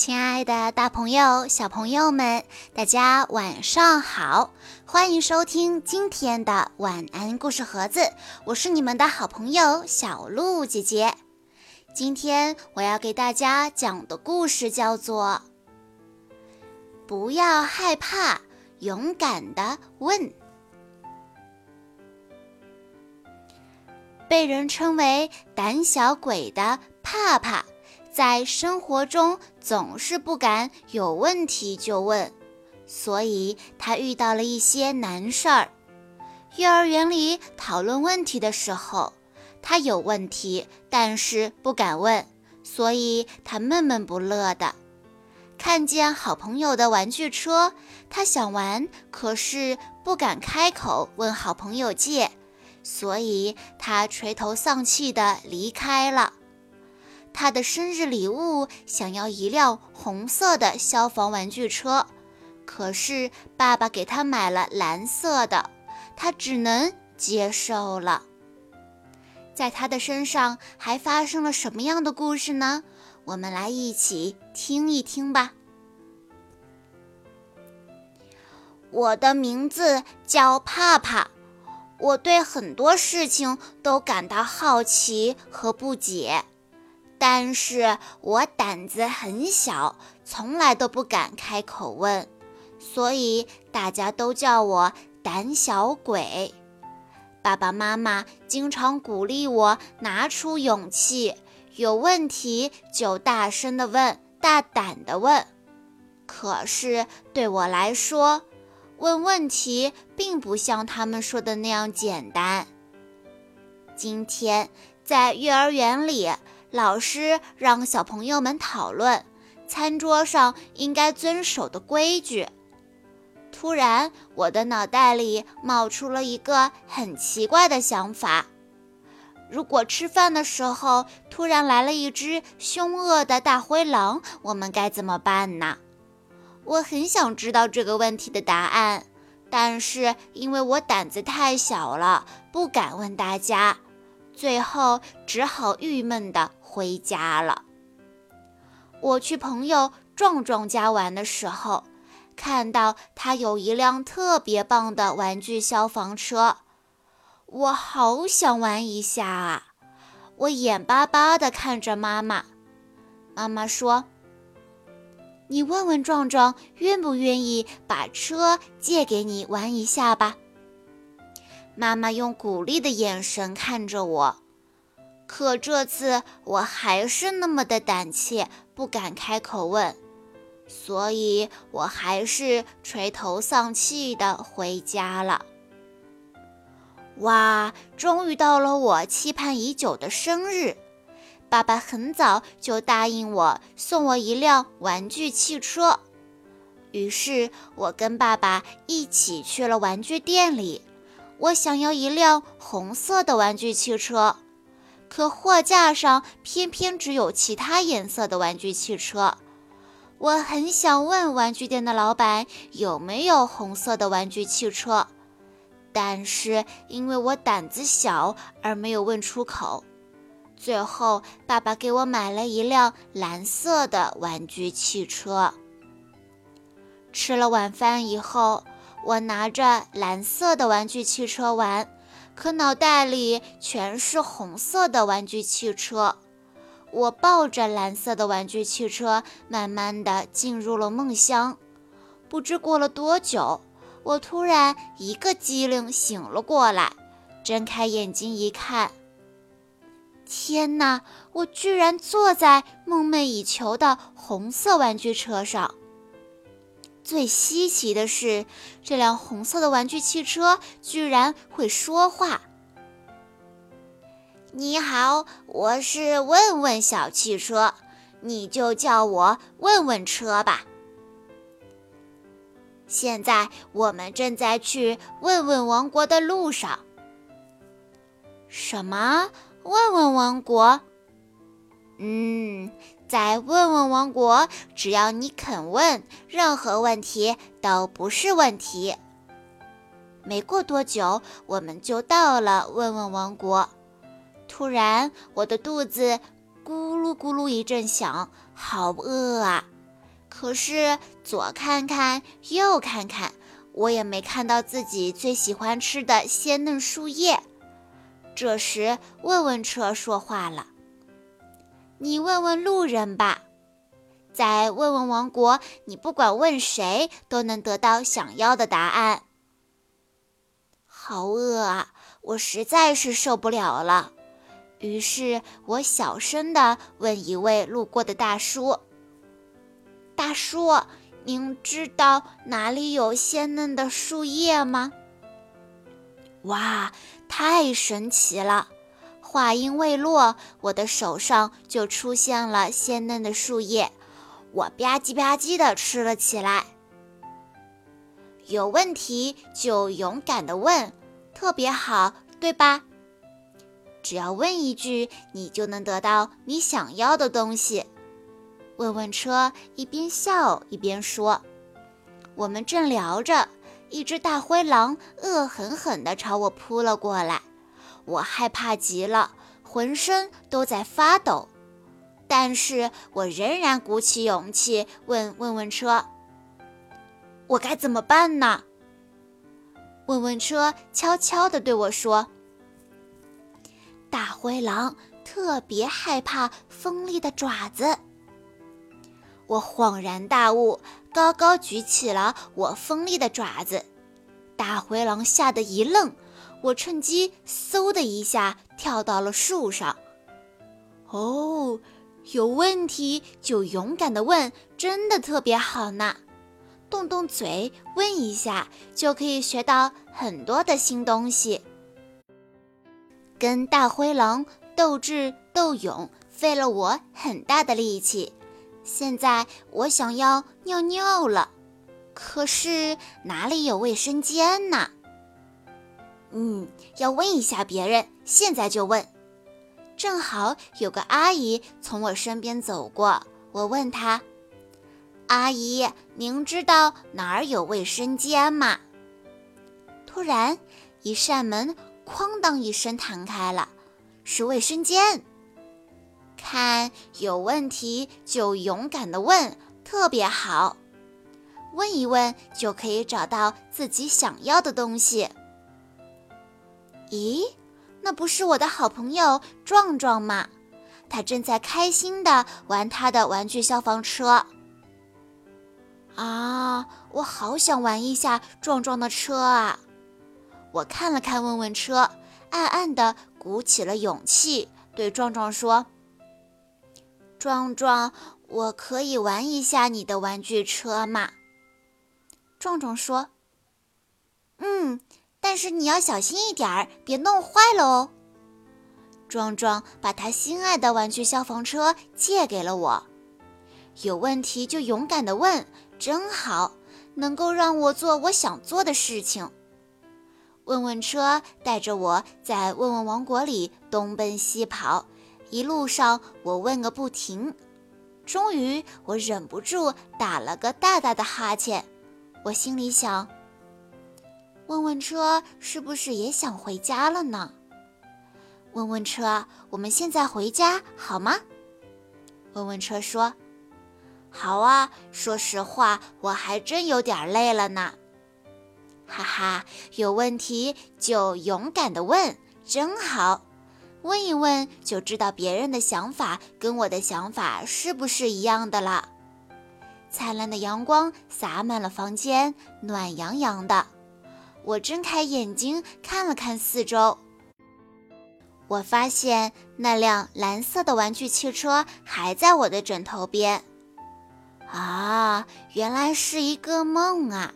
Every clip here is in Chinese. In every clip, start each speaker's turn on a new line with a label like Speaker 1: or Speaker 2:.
Speaker 1: 亲爱的，大朋友、小朋友们，大家晚上好！欢迎收听今天的晚安故事盒子，我是你们的好朋友小鹿姐姐。今天我要给大家讲的故事叫做《不要害怕，勇敢的问》。被人称为胆小鬼的怕怕。在生活中总是不敢有问题就问，所以他遇到了一些难事儿。幼儿园里讨论问题的时候，他有问题，但是不敢问，所以他闷闷不乐的。看见好朋友的玩具车，他想玩，可是不敢开口问好朋友借，所以他垂头丧气地离开了。他的生日礼物想要一辆红色的消防玩具车，可是爸爸给他买了蓝色的，他只能接受了。在他的身上还发生了什么样的故事呢？我们来一起听一听吧。我的名字叫帕帕，我对很多事情都感到好奇和不解。但是我胆子很小，从来都不敢开口问，所以大家都叫我胆小鬼。爸爸妈妈经常鼓励我拿出勇气，有问题就大声的问，大胆的问。可是对我来说，问问题并不像他们说的那样简单。今天在幼儿园里。老师让小朋友们讨论餐桌上应该遵守的规矩。突然，我的脑袋里冒出了一个很奇怪的想法：如果吃饭的时候突然来了一只凶恶的大灰狼，我们该怎么办呢？我很想知道这个问题的答案，但是因为我胆子太小了，不敢问大家。最后只好郁闷的回家了。我去朋友壮壮家玩的时候，看到他有一辆特别棒的玩具消防车，我好想玩一下啊！我眼巴巴地看着妈妈，妈妈说：“你问问壮壮愿不愿意把车借给你玩一下吧。”妈妈用鼓励的眼神看着我，可这次我还是那么的胆怯，不敢开口问，所以我还是垂头丧气的回家了。哇，终于到了我期盼已久的生日！爸爸很早就答应我送我一辆玩具汽车，于是我跟爸爸一起去了玩具店里。我想要一辆红色的玩具汽车，可货架上偏偏只有其他颜色的玩具汽车。我很想问玩具店的老板有没有红色的玩具汽车，但是因为我胆子小而没有问出口。最后，爸爸给我买了一辆蓝色的玩具汽车。吃了晚饭以后。我拿着蓝色的玩具汽车玩，可脑袋里全是红色的玩具汽车。我抱着蓝色的玩具汽车，慢慢的进入了梦乡。不知过了多久，我突然一个机灵醒了过来，睁开眼睛一看，天哪！我居然坐在梦寐以求的红色玩具车上。最稀奇的是，这辆红色的玩具汽车居然会说话。你好，我是问问小汽车，你就叫我问问车吧。现在我们正在去问问王国的路上。什么？问问王国？嗯。在问问王国，只要你肯问，任何问题都不是问题。没过多久，我们就到了问问王国。突然，我的肚子咕噜咕噜一阵响，好饿啊！可是左看看，右看看，我也没看到自己最喜欢吃的鲜嫩树叶。这时，问问车说话了：“你问问路人吧，在问问王国，你不管问谁，都能得到想要的答案。”好饿啊！我实在是受不了了。于是我小声地问一位路过的大叔：“大叔，您知道哪里有鲜嫩的树叶吗？”哇，太神奇了！话音未落，我的手上就出现了鲜嫩的树叶，我吧唧吧唧地吃了起来。有问题就勇敢地问，特别好，对吧？只要问一句，你就能得到你想要的东西。问问车一边笑一边说：“我们正聊着，一只大灰狼恶狠狠地朝我扑了过来，我害怕极了，浑身都在发抖。但是我仍然鼓起勇气问问问车：我该怎么办呢？”问问车悄悄地对我说。大灰狼特别害怕锋利的爪子。我恍然大悟，高高举起了我锋利的爪子。大灰狼吓得一愣，我趁机嗖的一下跳到了树上。哦，有问题就勇敢的问，真的特别好呢。动动嘴问一下，就可以学到很多的新东西。跟大灰狼斗智斗勇，费了我很大的力气。现在我想要尿尿了，可是哪里有卫生间呢？嗯，要问一下别人，现在就问。正好有个阿姨从我身边走过，我问她：“阿姨，您知道哪儿有卫生间吗？”突然，一扇门。哐当一声弹开了，是卫生间。看有问题就勇敢的问，特别好。问一问就可以找到自己想要的东西。咦，那不是我的好朋友壮壮吗？他正在开心的玩他的玩具消防车。啊，我好想玩一下壮壮的车啊！我看了看问问车，暗暗地鼓起了勇气，对壮壮说：“壮壮，我可以玩一下你的玩具车吗？”壮壮说：“嗯，但是你要小心一点儿，别弄坏了哦。”壮壮把他心爱的玩具消防车借给了我。有问题就勇敢地问，真好，能够让我做我想做的事情。问问车带着我在问问王国里东奔西跑，一路上我问个不停。终于，我忍不住打了个大大的哈欠。我心里想：问问车是不是也想回家了呢？问问车，我们现在回家好吗？问问车说：“好啊。”说实话，我还真有点累了呢。哈哈，有问题就勇敢的问，真好。问一问就知道别人的想法跟我的想法是不是一样的了。灿烂的阳光洒满了房间，暖洋洋的。我睁开眼睛看了看四周，我发现那辆蓝色的玩具汽车还在我的枕头边。啊，原来是一个梦啊！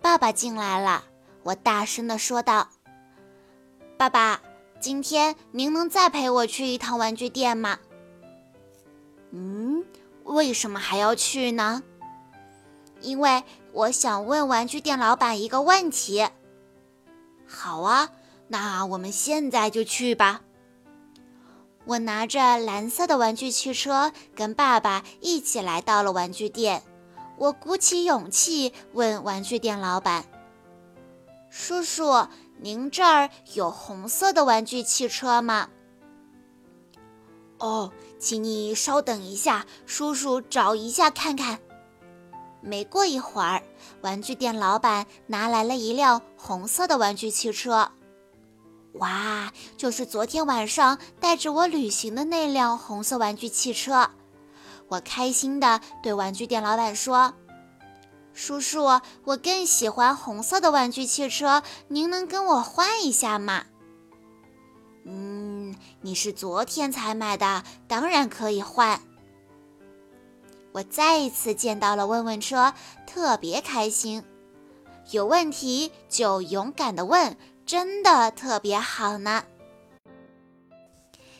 Speaker 1: 爸爸进来了，我大声地说道：“爸爸，今天您能再陪我去一趟玩具店吗？”“，为什么还要去呢？”“因为我想问玩具店老板一个问题。”“好啊，那我们现在就去吧。”我拿着蓝色的玩具汽车，跟爸爸一起来到了玩具店。我鼓起勇气问玩具店老板：“叔叔，您这儿有红色的玩具汽车吗？”哦，请你稍等一下，叔叔找一下看看。没过一会儿，玩具店老板拿来了一辆红色的玩具汽车。哇，就是昨天晚上带着我旅行的那辆红色玩具汽车。我开心地对玩具店老板说：“叔叔，我更喜欢红色的玩具汽车，您能跟我换一下吗？”“嗯，你是昨天才买的，当然可以换。”我再一次见到了问问车，特别开心。有问题就勇敢地问，真的特别好呢。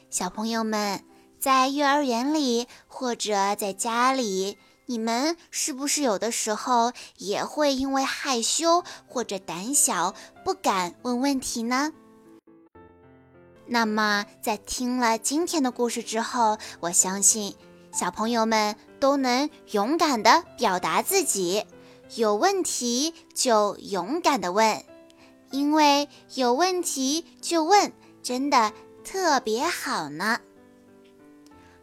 Speaker 1: 小朋友们。在幼儿园里或者在家里，你们是不是有的时候也会因为害羞或者胆小不敢问问题呢？那么，在听了今天的故事之后，我相信小朋友们都能勇敢地表达自己，有问题就勇敢地问，因为有问题就问，真的特别好呢。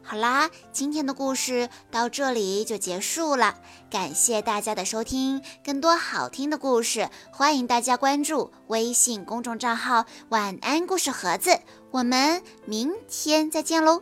Speaker 1: 好啦，今天的故事到这里就结束了，感谢大家的收听。更多好听的故事，欢迎大家关注微信公众账号“晚安故事盒子”。我们明天再见喽！